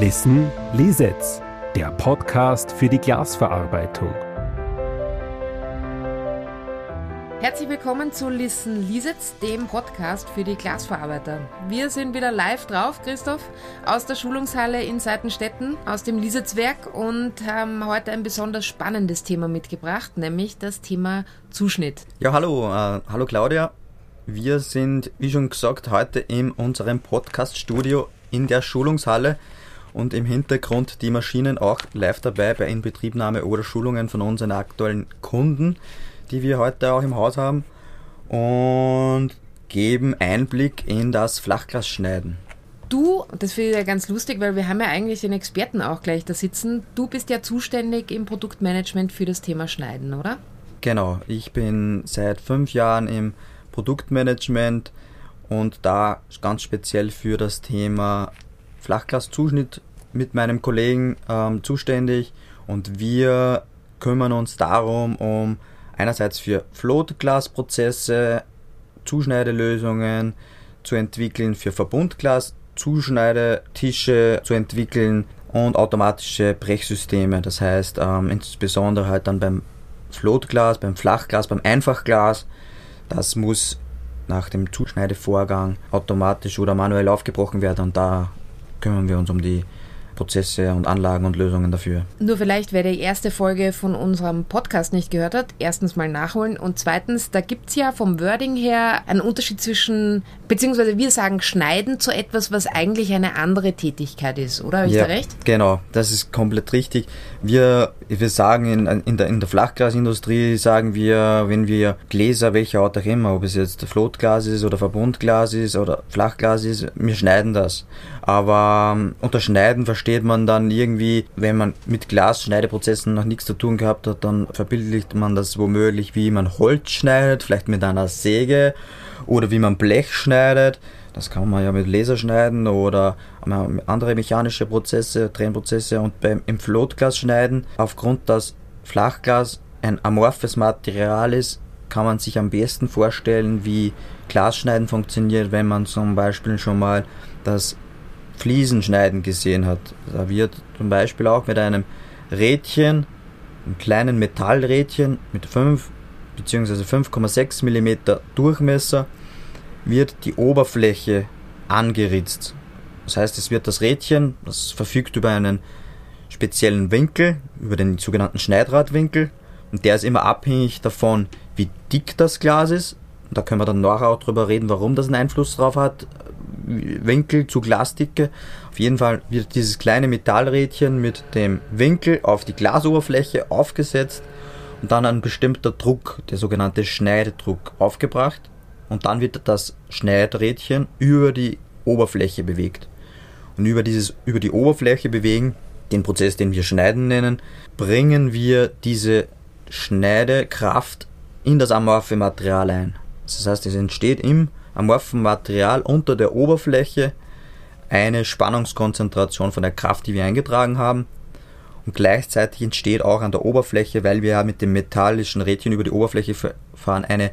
Listen Lisetz, der Podcast für die Glasverarbeitung. Herzlich willkommen zu Listen Lisetz, dem Podcast für die Glasverarbeiter. Wir sind wieder live drauf, Christoph, aus der Schulungshalle in Seitenstetten, aus dem Lisetzwerk und haben heute ein besonders spannendes Thema mitgebracht, nämlich das Thema Zuschnitt. Ja, hallo, äh, hallo Claudia. Wir sind, wie schon gesagt, heute in unserem Podcast-Studio in der Schulungshalle und im Hintergrund die Maschinen auch live dabei bei Inbetriebnahme oder Schulungen von unseren aktuellen Kunden, die wir heute auch im Haus haben und geben Einblick in das Flachglasschneiden. Du, das finde ich ja ganz lustig, weil wir haben ja eigentlich den Experten auch gleich da sitzen. Du bist ja zuständig im Produktmanagement für das Thema Schneiden, oder? Genau, ich bin seit fünf Jahren im Produktmanagement und da ganz speziell für das Thema Flachglaszuschnitt mit meinem Kollegen ähm, zuständig und wir kümmern uns darum, um einerseits für Floatglasprozesse Zuschneidelösungen zu entwickeln, für Verbundglas Zuschneidetische zu entwickeln und automatische Brechsysteme. Das heißt, ähm, insbesondere halt dann beim Floatglas, beim Flachglas, beim Einfachglas. Das muss nach dem Zuschneidevorgang automatisch oder manuell aufgebrochen werden und da kümmern wir uns um die Prozesse und Anlagen und Lösungen dafür. Nur vielleicht, wer die erste Folge von unserem Podcast nicht gehört hat, erstens mal nachholen und zweitens, da gibt es ja vom Wording her einen Unterschied zwischen, beziehungsweise wir sagen schneiden zu etwas, was eigentlich eine andere Tätigkeit ist, oder? Habe ich ja, da recht? Genau, das ist komplett richtig. Wir, wir sagen in, in, der, in der Flachglasindustrie, sagen wir, wenn wir Gläser, welcher Art auch immer, ob es jetzt Flotglas ist oder Verbundglas ist oder Flachglas ist, wir schneiden das. Aber ähm, unter Schneiden versteht man dann irgendwie, wenn man mit Glasschneideprozessen noch nichts zu tun gehabt hat, dann verbildlicht man das womöglich, wie man Holz schneidet, vielleicht mit einer Säge oder wie man Blech schneidet. Das kann man ja mit Laser schneiden oder andere mechanische Prozesse, Trennprozesse und beim im Floatglas schneiden. Aufgrund, dass Flachglas ein amorphes Material ist, kann man sich am besten vorstellen, wie Glasschneiden funktioniert, wenn man zum Beispiel schon mal das Fliesenschneiden gesehen hat. Da wird zum Beispiel auch mit einem Rädchen, einem kleinen Metallrädchen mit 5 bzw. 5,6 mm Durchmesser, wird die Oberfläche angeritzt. Das heißt, es wird das Rädchen, das verfügt über einen speziellen Winkel, über den sogenannten Schneidradwinkel, und der ist immer abhängig davon, wie dick das Glas ist. Da können wir dann nachher auch drüber reden, warum das einen Einfluss drauf hat, Winkel zu Glasdicke. Auf jeden Fall wird dieses kleine Metallrädchen mit dem Winkel auf die Glasoberfläche aufgesetzt und dann ein bestimmter Druck, der sogenannte Schneidedruck, aufgebracht. Und dann wird das Schneidrädchen über die Oberfläche bewegt. Und über dieses, über die Oberfläche bewegen, den Prozess, den wir Schneiden nennen, bringen wir diese Schneidekraft in das amorphe Material ein. Das heißt, es entsteht im amorphen Material unter der Oberfläche eine Spannungskonzentration von der Kraft, die wir eingetragen haben. Und gleichzeitig entsteht auch an der Oberfläche, weil wir mit dem metallischen Rädchen über die Oberfläche fahren, eine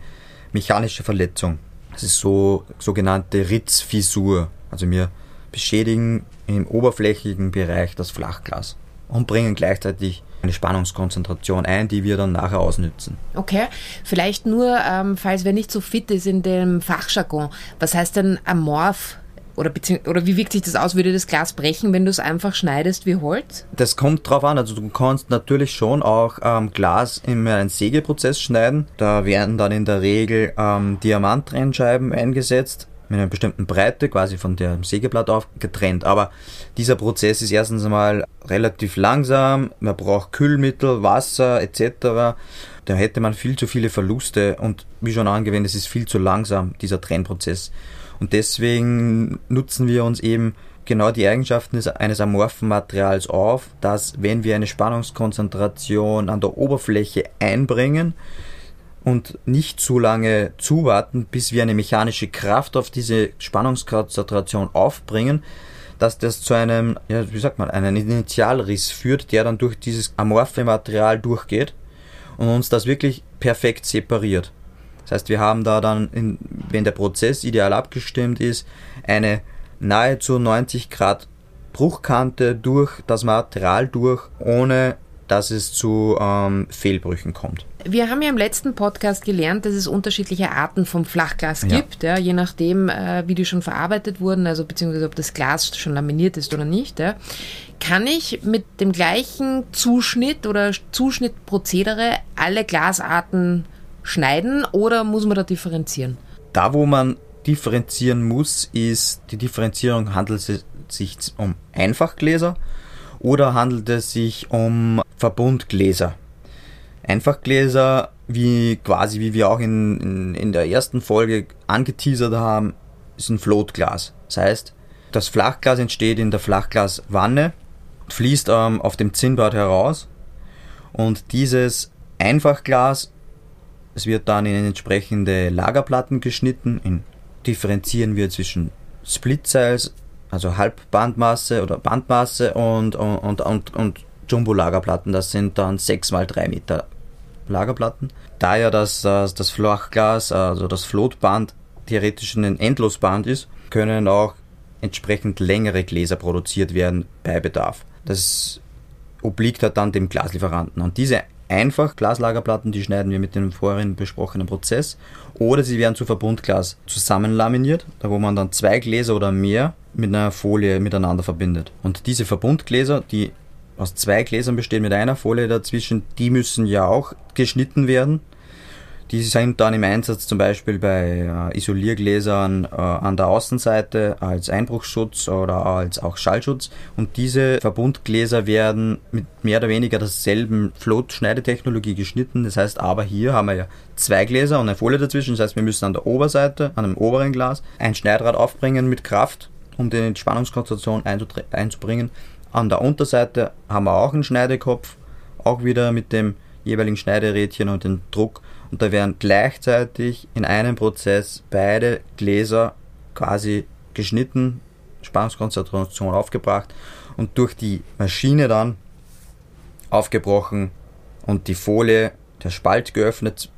mechanische Verletzung. Das ist so sogenannte Ritzfissur. Also wir beschädigen im oberflächigen Bereich das Flachglas und bringen gleichzeitig eine Spannungskonzentration ein, die wir dann nachher ausnützen. Okay, vielleicht nur, ähm, falls wer nicht so fit ist in dem Fachjargon, was heißt denn amorph? Oder, oder wie wirkt sich das aus? Würde das Glas brechen, wenn du es einfach schneidest wie Holz? Das kommt drauf an. Also du kannst natürlich schon auch ähm, Glas in einen Sägeprozess schneiden. Da werden dann in der Regel ähm, Diamanttrennscheiben eingesetzt mit einer bestimmten Breite quasi von dem Sägeblatt auf getrennt. Aber dieser Prozess ist erstens einmal relativ langsam, man braucht Kühlmittel, Wasser etc. Da hätte man viel zu viele Verluste und wie schon angewendet, es ist viel zu langsam, dieser Trennprozess. Und deswegen nutzen wir uns eben genau die Eigenschaften eines amorphen Materials auf, dass wenn wir eine Spannungskonzentration an der Oberfläche einbringen, und nicht zu lange zuwarten, bis wir eine mechanische Kraft auf diese Spannungskonzentration aufbringen, dass das zu einem, ja, wie sagt man, einen Initialriss führt, der dann durch dieses amorphe Material durchgeht und uns das wirklich perfekt separiert. Das heißt, wir haben da dann, in, wenn der Prozess ideal abgestimmt ist, eine nahezu 90 Grad Bruchkante durch das Material durch, ohne dass es zu ähm, Fehlbrüchen kommt. Wir haben ja im letzten Podcast gelernt, dass es unterschiedliche Arten vom Flachglas ja. gibt, ja, je nachdem, äh, wie die schon verarbeitet wurden, also beziehungsweise ob das Glas schon laminiert ist oder nicht. Ja. Kann ich mit dem gleichen Zuschnitt oder Zuschnittprozedere alle Glasarten schneiden oder muss man da differenzieren? Da, wo man differenzieren muss, ist die Differenzierung handelt es sich um Einfachgläser oder handelt es sich um Verbundgläser. Einfachgläser, wie quasi wie wir auch in, in, in der ersten Folge angeteasert haben, ist ein Floatglas. Das heißt, das Flachglas entsteht in der Flachglaswanne, fließt ähm, auf dem Zinnbad heraus und dieses Einfachglas, es wird dann in entsprechende Lagerplatten geschnitten. In, differenzieren wir zwischen Split Size, also Halbbandmasse oder Bandmasse und, und, und, und Jumbo-Lagerplatten. Das sind dann 6 mal 3 Meter Lagerplatten. Da ja das, das, das Flachglas, also das Floatband, theoretisch ein Endlosband ist, können auch entsprechend längere Gläser produziert werden bei Bedarf. Das obliegt halt dann dem Glaslieferanten. Und diese einfach Glaslagerplatten, die schneiden wir mit dem vorhin besprochenen Prozess. Oder sie werden zu Verbundglas zusammenlaminiert, da wo man dann zwei Gläser oder mehr mit einer Folie miteinander verbindet. Und diese Verbundgläser, die aus zwei Gläsern bestehen mit einer Folie dazwischen, die müssen ja auch geschnitten werden. Die sind dann im Einsatz zum Beispiel bei äh, Isoliergläsern äh, an der Außenseite als Einbruchsschutz oder als auch Schallschutz. Und diese Verbundgläser werden mit mehr oder weniger derselben Float-Schneidetechnologie geschnitten. Das heißt aber hier haben wir ja zwei Gläser und eine Folie dazwischen. Das heißt wir müssen an der Oberseite, an dem oberen Glas, ein Schneidrad aufbringen mit Kraft, um die Spannungskonzentration einzubringen. An der Unterseite haben wir auch einen Schneidekopf, auch wieder mit dem jeweiligen Schneiderädchen und dem Druck. Und da werden gleichzeitig in einem Prozess beide Gläser quasi geschnitten, Spannungskonzentration aufgebracht und durch die Maschine dann aufgebrochen und die Folie, der Spalt geöffnet,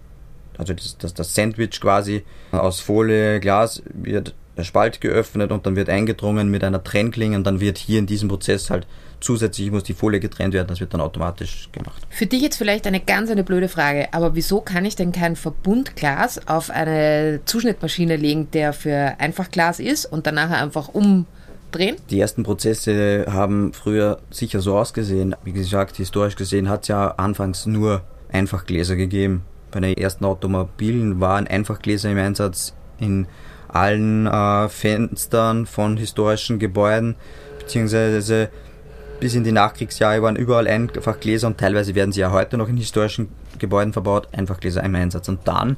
also das, das, das Sandwich quasi aus Folie, Glas wird Spalt geöffnet und dann wird eingedrungen mit einer Trennklinge und dann wird hier in diesem Prozess halt zusätzlich muss die Folie getrennt werden, das wird dann automatisch gemacht. Für dich jetzt vielleicht eine ganz eine blöde Frage, aber wieso kann ich denn kein Verbundglas auf eine Zuschnittmaschine legen, der für Einfachglas ist und danach einfach umdrehen? Die ersten Prozesse haben früher sicher so ausgesehen. Wie gesagt, historisch gesehen hat es ja anfangs nur Einfachgläser gegeben. Bei den ersten Automobilen waren Einfachgläser im Einsatz in allen äh, Fenstern von historischen Gebäuden, beziehungsweise bis in die Nachkriegsjahre waren überall einfach Gläser und teilweise werden sie ja heute noch in historischen Gebäuden verbaut, einfach Gläser im Einsatz. Und dann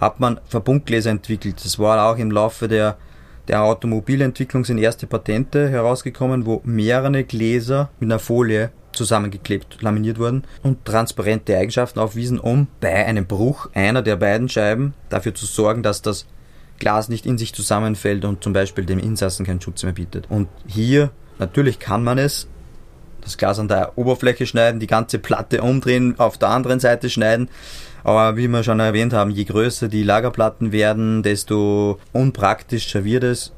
hat man Verbundgläser entwickelt. Das war auch im Laufe der, der Automobilentwicklung sind erste Patente herausgekommen, wo mehrere Gläser mit einer Folie zusammengeklebt, laminiert wurden und transparente Eigenschaften aufwiesen, um bei einem Bruch einer der beiden Scheiben dafür zu sorgen, dass das Glas nicht in sich zusammenfällt und zum Beispiel dem Insassen keinen Schutz mehr bietet. Und hier, natürlich kann man es, das Glas an der Oberfläche schneiden, die ganze Platte umdrehen, auf der anderen Seite schneiden. Aber wie wir schon erwähnt haben, je größer die Lagerplatten werden, desto unpraktischer wird es.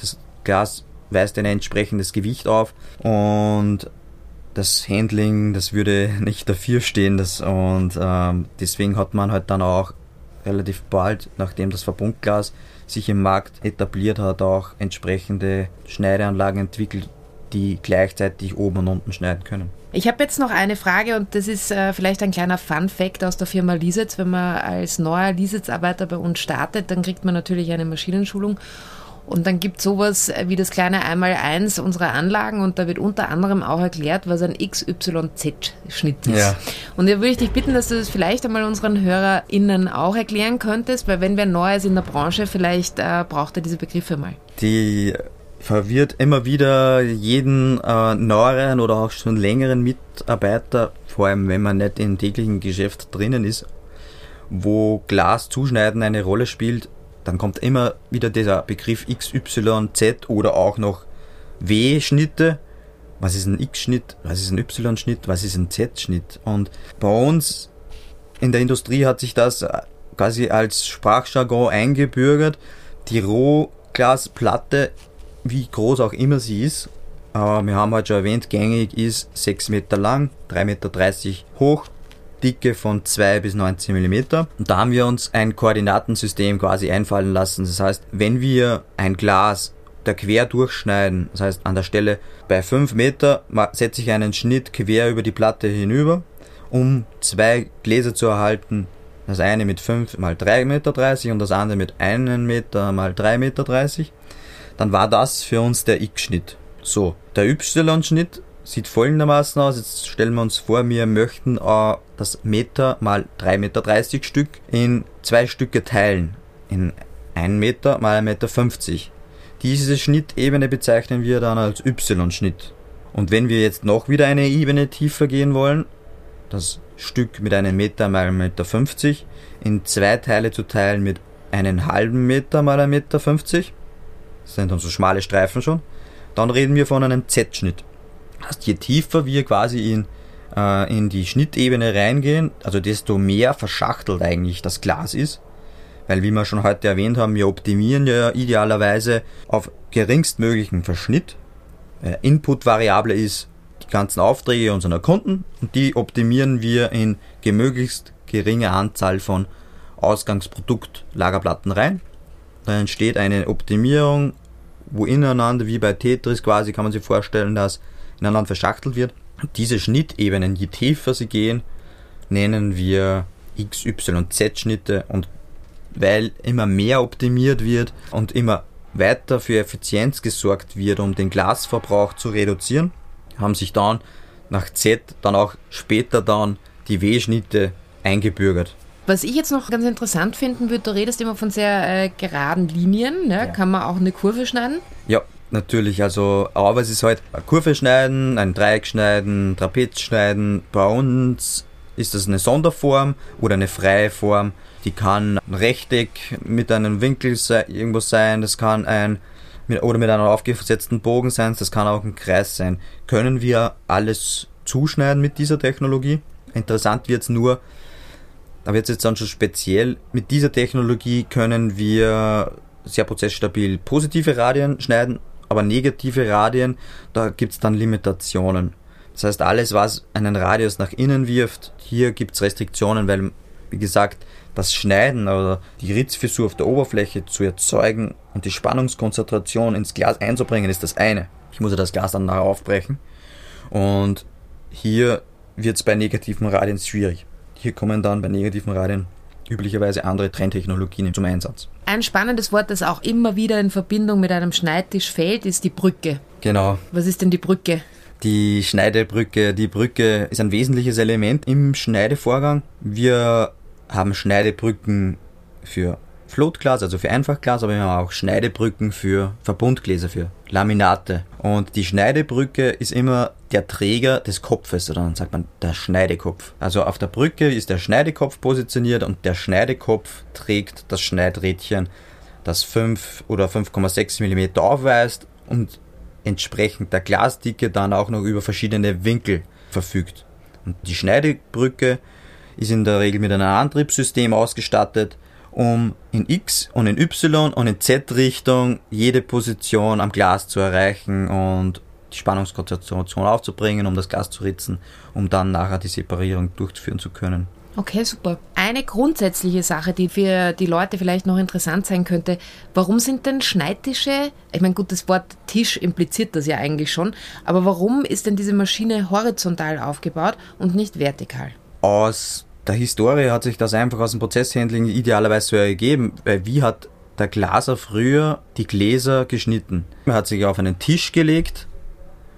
Das Glas weist ein entsprechendes Gewicht auf und das Handling, das würde nicht dafür stehen. Das, und ähm, deswegen hat man halt dann auch relativ bald, nachdem das Verbundglas sich im Markt etabliert hat, auch entsprechende Schneideanlagen entwickelt, die gleichzeitig oben und unten schneiden können. Ich habe jetzt noch eine Frage und das ist äh, vielleicht ein kleiner Fun-Fact aus der Firma Lisitz. Wenn man als neuer Lisitz-Arbeiter bei uns startet, dann kriegt man natürlich eine Maschinenschulung und dann gibt es sowas wie das kleine Einmaleins unserer Anlagen und da wird unter anderem auch erklärt, was ein XYZ-Schnitt ist. Ja. Und da würde ich dich bitten, dass du das vielleicht einmal unseren HörerInnen auch erklären könntest, weil wenn wer neu ist in der Branche, vielleicht äh, braucht er diese Begriffe mal. Die verwirrt immer wieder jeden äh, neueren oder auch schon längeren Mitarbeiter, vor allem wenn man nicht im täglichen Geschäft drinnen ist, wo Glas zuschneiden eine Rolle spielt dann kommt immer wieder dieser Begriff XYZ oder auch noch W-Schnitte. Was ist ein X-Schnitt? Was ist ein Y-Schnitt? Was ist ein Z-Schnitt? Und bei uns in der Industrie hat sich das quasi als Sprachjargon eingebürgert. Die Rohglasplatte, wie groß auch immer sie ist, äh, wir haben halt schon erwähnt, gängig ist 6 Meter lang, 3,30 Meter hoch, Dicke von 2 bis 19 mm. Und da haben wir uns ein Koordinatensystem quasi einfallen lassen. Das heißt, wenn wir ein Glas da quer durchschneiden, das heißt an der Stelle bei 5 Meter setze ich einen Schnitt quer über die Platte hinüber, um zwei Gläser zu erhalten. Das eine mit 5 mal 3,30 Meter und das andere mit 1 Meter mal 3,30 Meter. Dann war das für uns der X-Schnitt. So, der Y-Schnitt sieht folgendermaßen aus. Jetzt stellen wir uns vor, wir möchten äh, das Meter mal 3,30 Meter Stück in zwei Stücke teilen. In 1 Meter mal 1,50 Meter. Diese Schnittebene bezeichnen wir dann als Y-Schnitt. Und wenn wir jetzt noch wieder eine Ebene tiefer gehen wollen, das Stück mit einem Meter mal 1,50 Meter in zwei Teile zu teilen mit einen halben Meter mal 1,50 Meter, das sind dann so schmale Streifen schon, dann reden wir von einem Z-Schnitt. Heißt, je tiefer wir quasi in, äh, in die Schnittebene reingehen, also desto mehr verschachtelt eigentlich das Glas ist. Weil wie wir schon heute erwähnt haben, wir optimieren ja idealerweise auf geringstmöglichen Verschnitt. Äh, Input-Variable ist die ganzen Aufträge unserer Kunden und die optimieren wir in gemöglichst geringe Anzahl von Ausgangsprodukt-Lagerplatten rein. Dann entsteht eine Optimierung, wo ineinander, wie bei Tetris quasi, kann man sich vorstellen, dass ineinander verschachtelt wird. Diese Schnittebenen, je tiefer sie gehen, nennen wir X, Y, Z-Schnitte und weil immer mehr optimiert wird und immer weiter für Effizienz gesorgt wird, um den Glasverbrauch zu reduzieren, haben sich dann nach Z dann auch später dann die W-Schnitte eingebürgert. Was ich jetzt noch ganz interessant finden würde, du redest immer von sehr äh, geraden Linien. Ne? Ja. Kann man auch eine Kurve schneiden? Ja, natürlich. Also, aber es ist halt eine Kurve schneiden, ein Dreieck schneiden, Trapez schneiden. Bei uns ist das eine Sonderform oder eine freie Form. Die kann Rechteck mit einem Winkel irgendwo sein, das kann ein mit, oder mit einem aufgesetzten Bogen sein, das kann auch ein Kreis sein. Können wir alles zuschneiden mit dieser Technologie? Interessant wird es nur, da wird es jetzt dann schon speziell, mit dieser Technologie können wir sehr prozessstabil positive Radien schneiden, aber negative Radien, da gibt es dann Limitationen. Das heißt, alles, was einen Radius nach innen wirft, hier gibt es Restriktionen, weil, wie gesagt, das Schneiden oder die Ritzfissur auf der Oberfläche zu erzeugen und die Spannungskonzentration ins Glas einzubringen, ist das eine. Ich muss ja das Glas dann nachher aufbrechen. Und hier wird es bei negativen Radien schwierig. Hier kommen dann bei negativen Radien üblicherweise andere Trenntechnologien zum Einsatz. Ein spannendes Wort, das auch immer wieder in Verbindung mit einem Schneidtisch fällt, ist die Brücke. Genau. Was ist denn die Brücke? Die Schneidebrücke. Die Brücke ist ein wesentliches Element im Schneidevorgang. Wir haben Schneidebrücken für Floatglas, also für Einfachglas, aber wir haben auch Schneidebrücken für Verbundgläser, für Laminate. Und die Schneidebrücke ist immer der Träger des Kopfes, oder dann sagt man der Schneidekopf. Also auf der Brücke ist der Schneidekopf positioniert und der Schneidekopf trägt das Schneidrädchen, das 5 oder 5,6 mm aufweist und entsprechend der Glasdicke dann auch noch über verschiedene Winkel verfügt. Und die Schneidebrücke ist in der Regel mit einem Antriebssystem ausgestattet, um in X und in Y und in Z-Richtung jede Position am Glas zu erreichen und die Spannungskonzentration aufzubringen, um das Glas zu ritzen, um dann nachher die Separierung durchführen zu können. Okay, super. Eine grundsätzliche Sache, die für die Leute vielleicht noch interessant sein könnte, warum sind denn Schneidtische, ich meine gut, das Wort Tisch impliziert das ja eigentlich schon, aber warum ist denn diese Maschine horizontal aufgebaut und nicht vertikal? Aus der Historie hat sich das einfach aus dem Prozesshandling idealerweise so ergeben, weil wie hat der Glaser früher die Gläser geschnitten? Er hat sich auf einen Tisch gelegt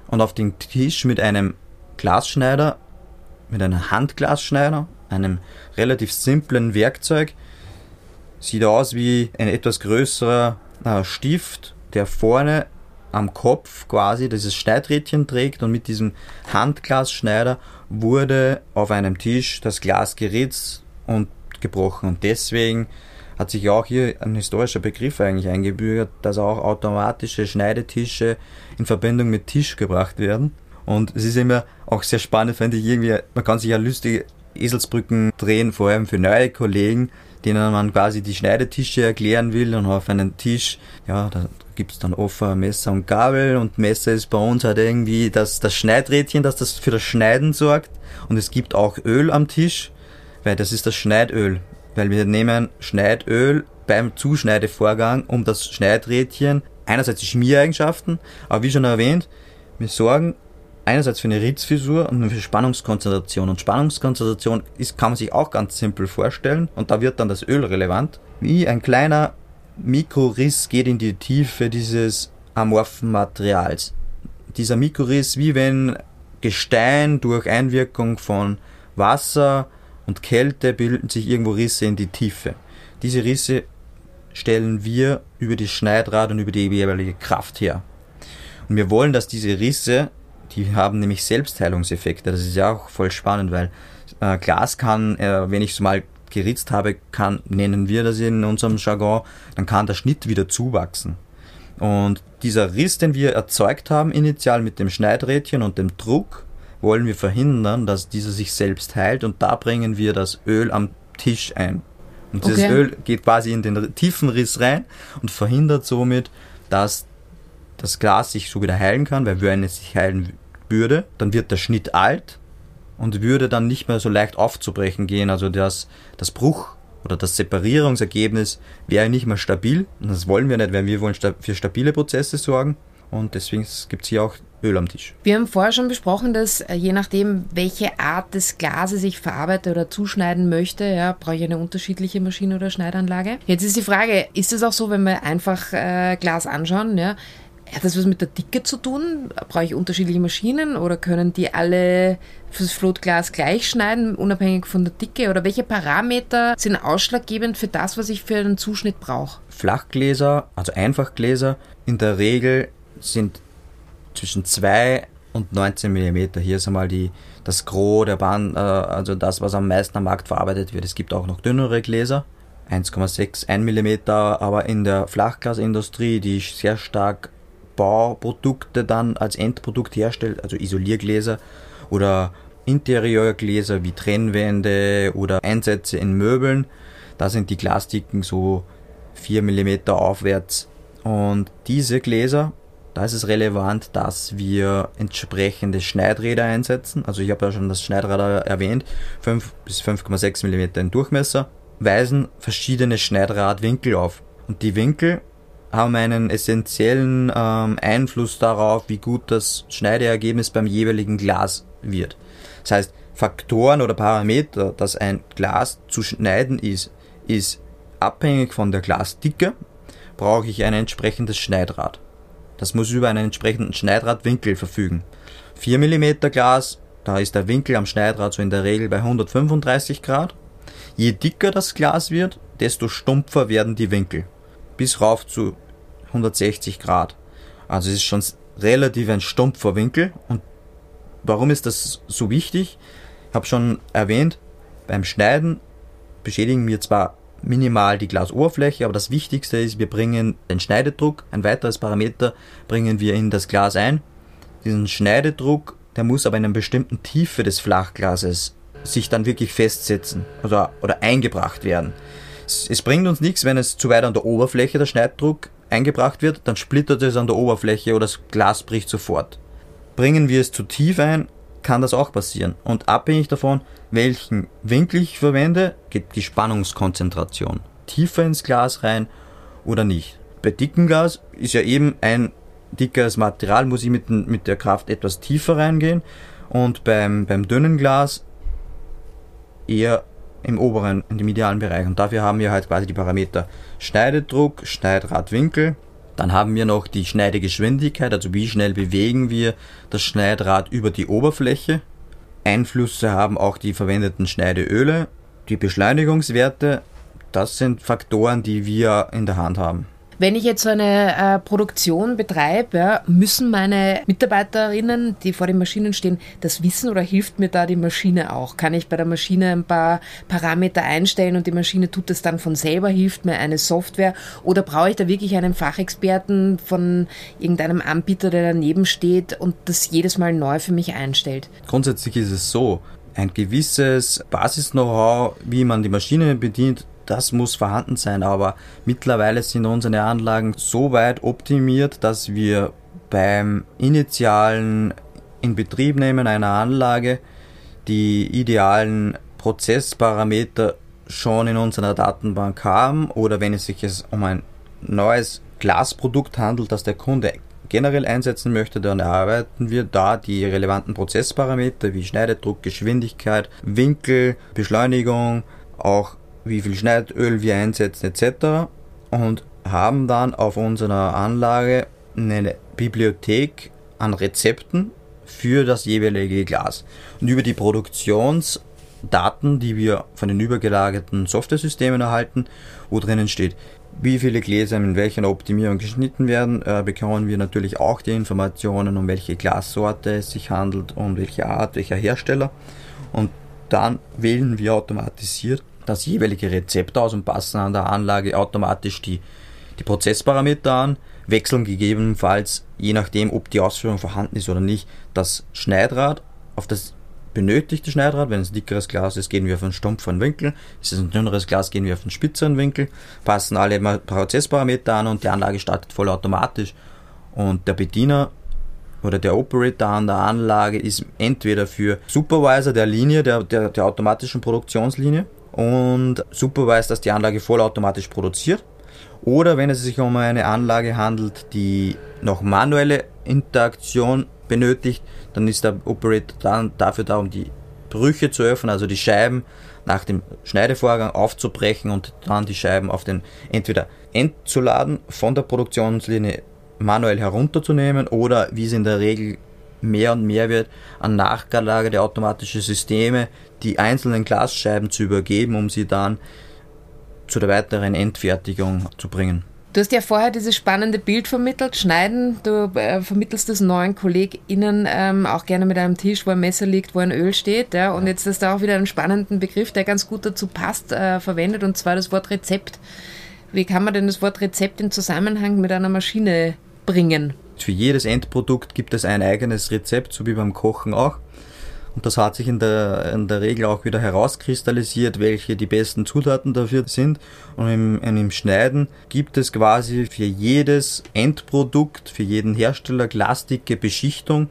und auf den Tisch mit einem Glasschneider, mit einem Handglasschneider, einem relativ simplen Werkzeug, sieht aus wie ein etwas größerer äh, Stift, der vorne am Kopf quasi dieses Schneidrädchen trägt und mit diesem Handglasschneider wurde auf einem Tisch das Glas geritzt und gebrochen. Und deswegen hat sich auch hier ein historischer Begriff eigentlich eingebürgert, dass auch automatische Schneidetische in Verbindung mit Tisch gebracht werden. Und es ist immer auch sehr spannend, finde ich irgendwie, man kann sich ja lustige Eselsbrücken drehen, vor allem für neue Kollegen, denen man quasi die Schneidetische erklären will und auf einen Tisch, ja, da gibt's dann offen Messer und Gabel und Messer ist bei uns halt irgendwie das, das Schneidrädchen, das das für das Schneiden sorgt und es gibt auch Öl am Tisch, weil das ist das Schneidöl, weil wir nehmen Schneidöl beim Zuschneidevorgang, um das Schneidrädchen einerseits die Schmiereigenschaften, aber wie schon erwähnt, wir sorgen einerseits für eine Ritzfissur und für Spannungskonzentration. Und Spannungskonzentration ist, kann man sich auch ganz simpel vorstellen und da wird dann das Öl relevant. Wie ein kleiner Mikroriss geht in die Tiefe dieses amorphen Materials. Dieser Mikroriss, wie wenn Gestein durch Einwirkung von Wasser und Kälte bilden sich irgendwo Risse in die Tiefe. Diese Risse stellen wir über die Schneidrad und über die jeweilige Kraft her. Und wir wollen, dass diese Risse die haben nämlich Selbstheilungseffekte. Das ist ja auch voll spannend, weil äh, Glas kann, äh, wenn ich es mal geritzt habe, kann, nennen wir das in unserem Jargon, dann kann der Schnitt wieder zuwachsen. Und dieser Riss, den wir erzeugt haben, initial mit dem Schneidrädchen und dem Druck, wollen wir verhindern, dass dieser sich selbst heilt und da bringen wir das Öl am Tisch ein. Und dieses okay. Öl geht quasi in den tiefen Riss rein und verhindert somit, dass das Glas sich so wieder heilen kann, weil wenn es sich heilen würde, dann wird der Schnitt alt und würde dann nicht mehr so leicht aufzubrechen gehen. Also das, das Bruch oder das Separierungsergebnis wäre nicht mehr stabil. Und das wollen wir nicht, weil wir wollen für stabile Prozesse sorgen. Und deswegen gibt es hier auch Öl am Tisch. Wir haben vorher schon besprochen, dass äh, je nachdem, welche Art des Glases ich verarbeite oder zuschneiden möchte, ja, brauche ich eine unterschiedliche Maschine oder Schneidanlage. Jetzt ist die Frage, ist es auch so, wenn wir einfach äh, Glas anschauen, ja, hat das was mit der Dicke zu tun? Brauche ich unterschiedliche Maschinen oder können die alle fürs Flotglas gleich schneiden, unabhängig von der Dicke? Oder welche Parameter sind ausschlaggebend für das, was ich für einen Zuschnitt brauche? Flachgläser, also Einfachgläser, in der Regel sind zwischen 2 und 19 mm. Hier ist einmal die, das Gros der Bahn, äh, also das, was am meisten am Markt verarbeitet wird. Es gibt auch noch dünnere Gläser. 1,6, 1 mm, aber in der Flachglasindustrie, die sehr stark Bauprodukte dann als Endprodukt herstellt, also Isoliergläser oder Interieurgläser wie Trennwände oder Einsätze in Möbeln. Da sind die Glasdicken so 4 mm aufwärts. Und diese Gläser, da ist es relevant, dass wir entsprechende Schneidräder einsetzen. Also ich habe ja schon das Schneidrad erwähnt, 5 bis 5,6 mm im Durchmesser, weisen verschiedene Schneidradwinkel auf. Und die Winkel haben einen essentiellen ähm, Einfluss darauf, wie gut das Schneideergebnis beim jeweiligen Glas wird. Das heißt, Faktoren oder Parameter, dass ein Glas zu schneiden ist, ist abhängig von der Glasdicke, brauche ich ein entsprechendes Schneidrad. Das muss über einen entsprechenden Schneidradwinkel verfügen. 4 mm Glas, da ist der Winkel am Schneidrad so in der Regel bei 135 Grad. Je dicker das Glas wird, desto stumpfer werden die Winkel. Bis rauf zu 160 Grad. Also es ist schon relativ ein stumpfer Winkel. Und warum ist das so wichtig? Ich habe schon erwähnt, beim Schneiden beschädigen wir zwar minimal die Glasoberfläche, aber das Wichtigste ist, wir bringen den Schneidedruck, ein weiteres Parameter, bringen wir in das Glas ein. Diesen Schneidedruck, der muss aber in einer bestimmten Tiefe des Flachglases sich dann wirklich festsetzen oder, oder eingebracht werden. Es, es bringt uns nichts, wenn es zu weit an der Oberfläche der Schneidedruck eingebracht wird, dann splittert es an der Oberfläche oder das Glas bricht sofort. Bringen wir es zu tief ein, kann das auch passieren. Und abhängig davon, welchen Winkel ich verwende, geht die Spannungskonzentration tiefer ins Glas rein oder nicht. Bei dickem Glas ist ja eben ein dickeres Material, muss ich mit, mit der Kraft etwas tiefer reingehen. Und beim, beim dünnen Glas eher im oberen, in dem idealen Bereich. Und dafür haben wir halt quasi die Parameter Schneidedruck, Schneidradwinkel. Dann haben wir noch die Schneidegeschwindigkeit, also wie schnell bewegen wir das Schneidrad über die Oberfläche. Einflüsse haben auch die verwendeten Schneideöle, die Beschleunigungswerte. Das sind Faktoren, die wir in der Hand haben. Wenn ich jetzt so eine äh, Produktion betreibe, ja, müssen meine Mitarbeiterinnen, die vor den Maschinen stehen, das wissen oder hilft mir da die Maschine auch? Kann ich bei der Maschine ein paar Parameter einstellen und die Maschine tut das dann von selber, hilft mir eine Software oder brauche ich da wirklich einen Fachexperten von irgendeinem Anbieter, der daneben steht und das jedes Mal neu für mich einstellt? Grundsätzlich ist es so, ein gewisses Basis-Know-how, wie man die Maschine bedient, das muss vorhanden sein, aber mittlerweile sind unsere Anlagen so weit optimiert, dass wir beim initialen Inbetriebnehmen einer Anlage die idealen Prozessparameter schon in unserer Datenbank haben oder wenn es sich um ein neues Glasprodukt handelt, das der Kunde generell einsetzen möchte, dann erarbeiten wir da die relevanten Prozessparameter wie Schneidedruck, Geschwindigkeit, Winkel, Beschleunigung, auch wie viel Schneidöl wir einsetzen etc. und haben dann auf unserer Anlage eine Bibliothek an Rezepten für das jeweilige Glas. Und über die Produktionsdaten, die wir von den übergelagerten Software-Systemen erhalten, wo drinnen steht, wie viele Gläser in welcher Optimierung geschnitten werden, äh, bekommen wir natürlich auch die Informationen, um welche Glassorte es sich handelt und welche Art, welcher Hersteller. Und dann wählen wir automatisiert das jeweilige Rezept aus und passen an der Anlage automatisch die, die Prozessparameter an, wechseln gegebenenfalls, je nachdem, ob die Ausführung vorhanden ist oder nicht, das Schneidrad auf das benötigte Schneidrad. Wenn es ein dickeres Glas ist, gehen wir auf einen stumpferen Winkel. Ist es ein dünneres Glas, gehen wir auf einen spitzeren Winkel. Passen alle Prozessparameter an und die Anlage startet vollautomatisch. Und der Bediener oder der Operator an der Anlage ist entweder für Supervisor der Linie, der, der, der automatischen Produktionslinie und supervised, dass die Anlage vollautomatisch produziert. Oder wenn es sich um eine Anlage handelt, die noch manuelle Interaktion benötigt, dann ist der Operator dann dafür da, um die Brüche zu öffnen, also die Scheiben nach dem Schneidevorgang aufzubrechen und dann die Scheiben auf den entweder entzuladen von der Produktionslinie manuell herunterzunehmen oder wie es in der Regel mehr und mehr wird, an nachgelagerte automatische Systeme die einzelnen Glasscheiben zu übergeben, um sie dann zu der weiteren Endfertigung zu bringen. Du hast ja vorher dieses spannende Bild vermittelt, Schneiden. Du äh, vermittelst das neuen KollegInnen ähm, auch gerne mit einem Tisch, wo ein Messer liegt, wo ein Öl steht. Ja? Und jetzt hast du auch wieder einen spannenden Begriff, der ganz gut dazu passt, äh, verwendet, und zwar das Wort Rezept. Wie kann man denn das Wort Rezept in Zusammenhang mit einer Maschine bringen? Für jedes Endprodukt gibt es ein eigenes Rezept, so wie beim Kochen auch. Und das hat sich in der, in der Regel auch wieder herauskristallisiert, welche die besten Zutaten dafür sind. Und im, im Schneiden gibt es quasi für jedes Endprodukt, für jeden Hersteller glasdicke Beschichtung.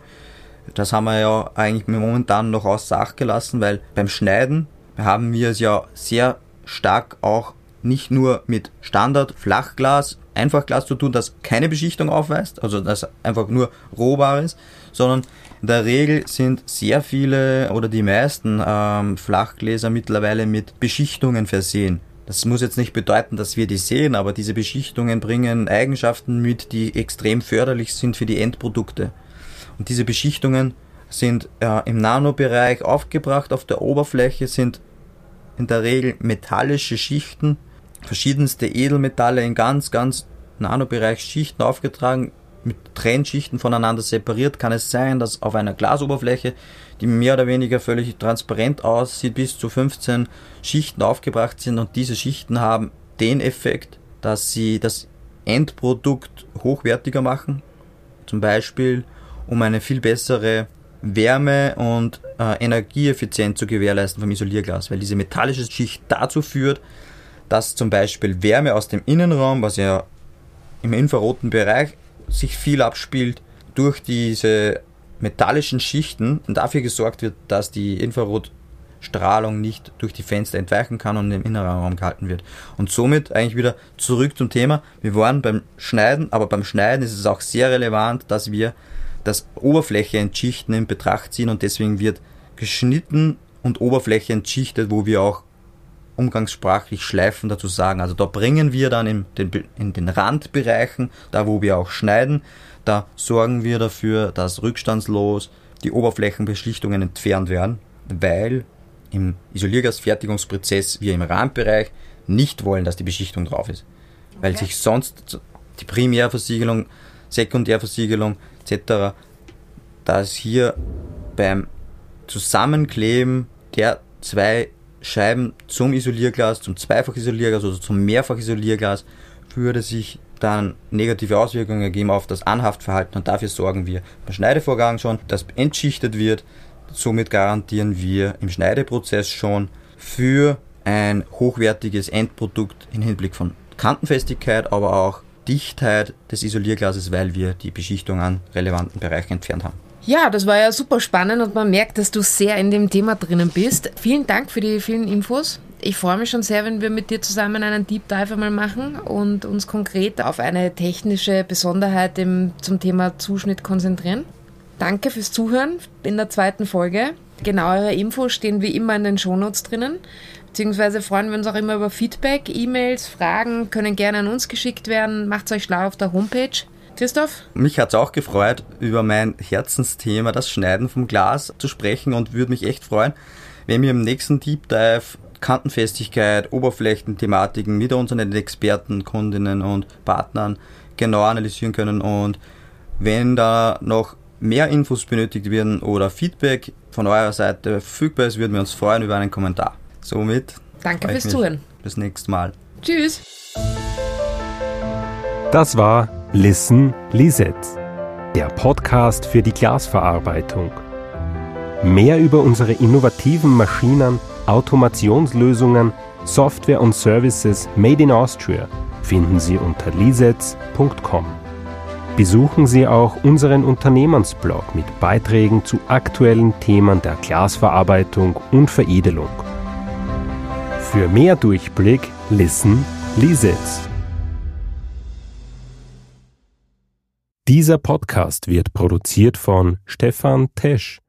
Das haben wir ja eigentlich momentan noch außer Acht gelassen, weil beim Schneiden haben wir es ja sehr stark auch nicht nur mit Standard Flachglas, Einfachglas zu tun, das keine Beschichtung aufweist, also das einfach nur rohbar ist, sondern in der Regel sind sehr viele oder die meisten ähm, Flachgläser mittlerweile mit Beschichtungen versehen. Das muss jetzt nicht bedeuten, dass wir die sehen, aber diese Beschichtungen bringen Eigenschaften mit, die extrem förderlich sind für die Endprodukte. Und diese Beschichtungen sind äh, im Nanobereich aufgebracht. Auf der Oberfläche sind in der Regel metallische Schichten, verschiedenste Edelmetalle in ganz, ganz Nanobereich Schichten aufgetragen, mit Trennschichten voneinander separiert, kann es sein, dass auf einer Glasoberfläche, die mehr oder weniger völlig transparent aussieht, bis zu 15 Schichten aufgebracht sind und diese Schichten haben den Effekt, dass sie das Endprodukt hochwertiger machen, zum Beispiel um eine viel bessere Wärme und äh, Energieeffizienz zu gewährleisten vom Isolierglas, weil diese metallische Schicht dazu führt, dass zum Beispiel Wärme aus dem Innenraum, was ja im infraroten Bereich sich viel abspielt durch diese metallischen Schichten dafür gesorgt wird, dass die Infrarotstrahlung nicht durch die Fenster entweichen kann und im Innenraum gehalten wird. Und somit eigentlich wieder zurück zum Thema. Wir waren beim Schneiden, aber beim Schneiden ist es auch sehr relevant, dass wir das Oberfläche entschichten in Betracht ziehen und deswegen wird geschnitten und Oberfläche entschichtet, wo wir auch umgangssprachlich schleifen dazu sagen. Also da bringen wir dann in den, in den Randbereichen, da wo wir auch schneiden, da sorgen wir dafür, dass rückstandslos die Oberflächenbeschlichtungen entfernt werden, weil im Isoliergasfertigungsprozess wir im Randbereich nicht wollen, dass die Beschichtung drauf ist. Weil sich sonst die Primärversiegelung, Sekundärversiegelung etc., dass hier beim Zusammenkleben der zwei Scheiben zum Isolierglas, zum Zweifachisolierglas oder zum Mehrfachisolierglas würde sich dann negative Auswirkungen ergeben auf das Anhaftverhalten und dafür sorgen wir beim Schneidevorgang schon, dass entschichtet wird. Somit garantieren wir im Schneideprozess schon für ein hochwertiges Endprodukt im Hinblick von Kantenfestigkeit, aber auch Dichtheit des Isolierglases, weil wir die Beschichtung an relevanten Bereichen entfernt haben. Ja, das war ja super spannend und man merkt, dass du sehr in dem Thema drinnen bist. Vielen Dank für die vielen Infos. Ich freue mich schon sehr, wenn wir mit dir zusammen einen Deep Dive einmal machen und uns konkret auf eine technische Besonderheit im, zum Thema Zuschnitt konzentrieren. Danke fürs Zuhören in der zweiten Folge. Genauere Infos stehen wie immer in den Shownotes drinnen. Beziehungsweise freuen wir uns auch immer über Feedback, E-Mails, Fragen können gerne an uns geschickt werden. Macht euch schlau auf der Homepage. Christoph? Mich hat es auch gefreut, über mein Herzensthema, das Schneiden vom Glas, zu sprechen und würde mich echt freuen, wenn wir im nächsten Deep Dive Kantenfestigkeit, Oberflächenthematiken mit unseren Experten, Kundinnen und Partnern genau analysieren können und wenn da noch mehr Infos benötigt werden oder Feedback von eurer Seite verfügbar ist, würden wir uns freuen über einen Kommentar. Somit. Danke fürs Zuhören. Bis nächstes Mal. Tschüss. Das war Listen Lisetz, der Podcast für die Glasverarbeitung. Mehr über unsere innovativen Maschinen, Automationslösungen, Software und Services made in Austria finden Sie unter lisetz.com. Besuchen Sie auch unseren Unternehmensblog mit Beiträgen zu aktuellen Themen der Glasverarbeitung und Veredelung. Für mehr Durchblick listen Lisitz. Dieser Podcast wird produziert von Stefan Tesch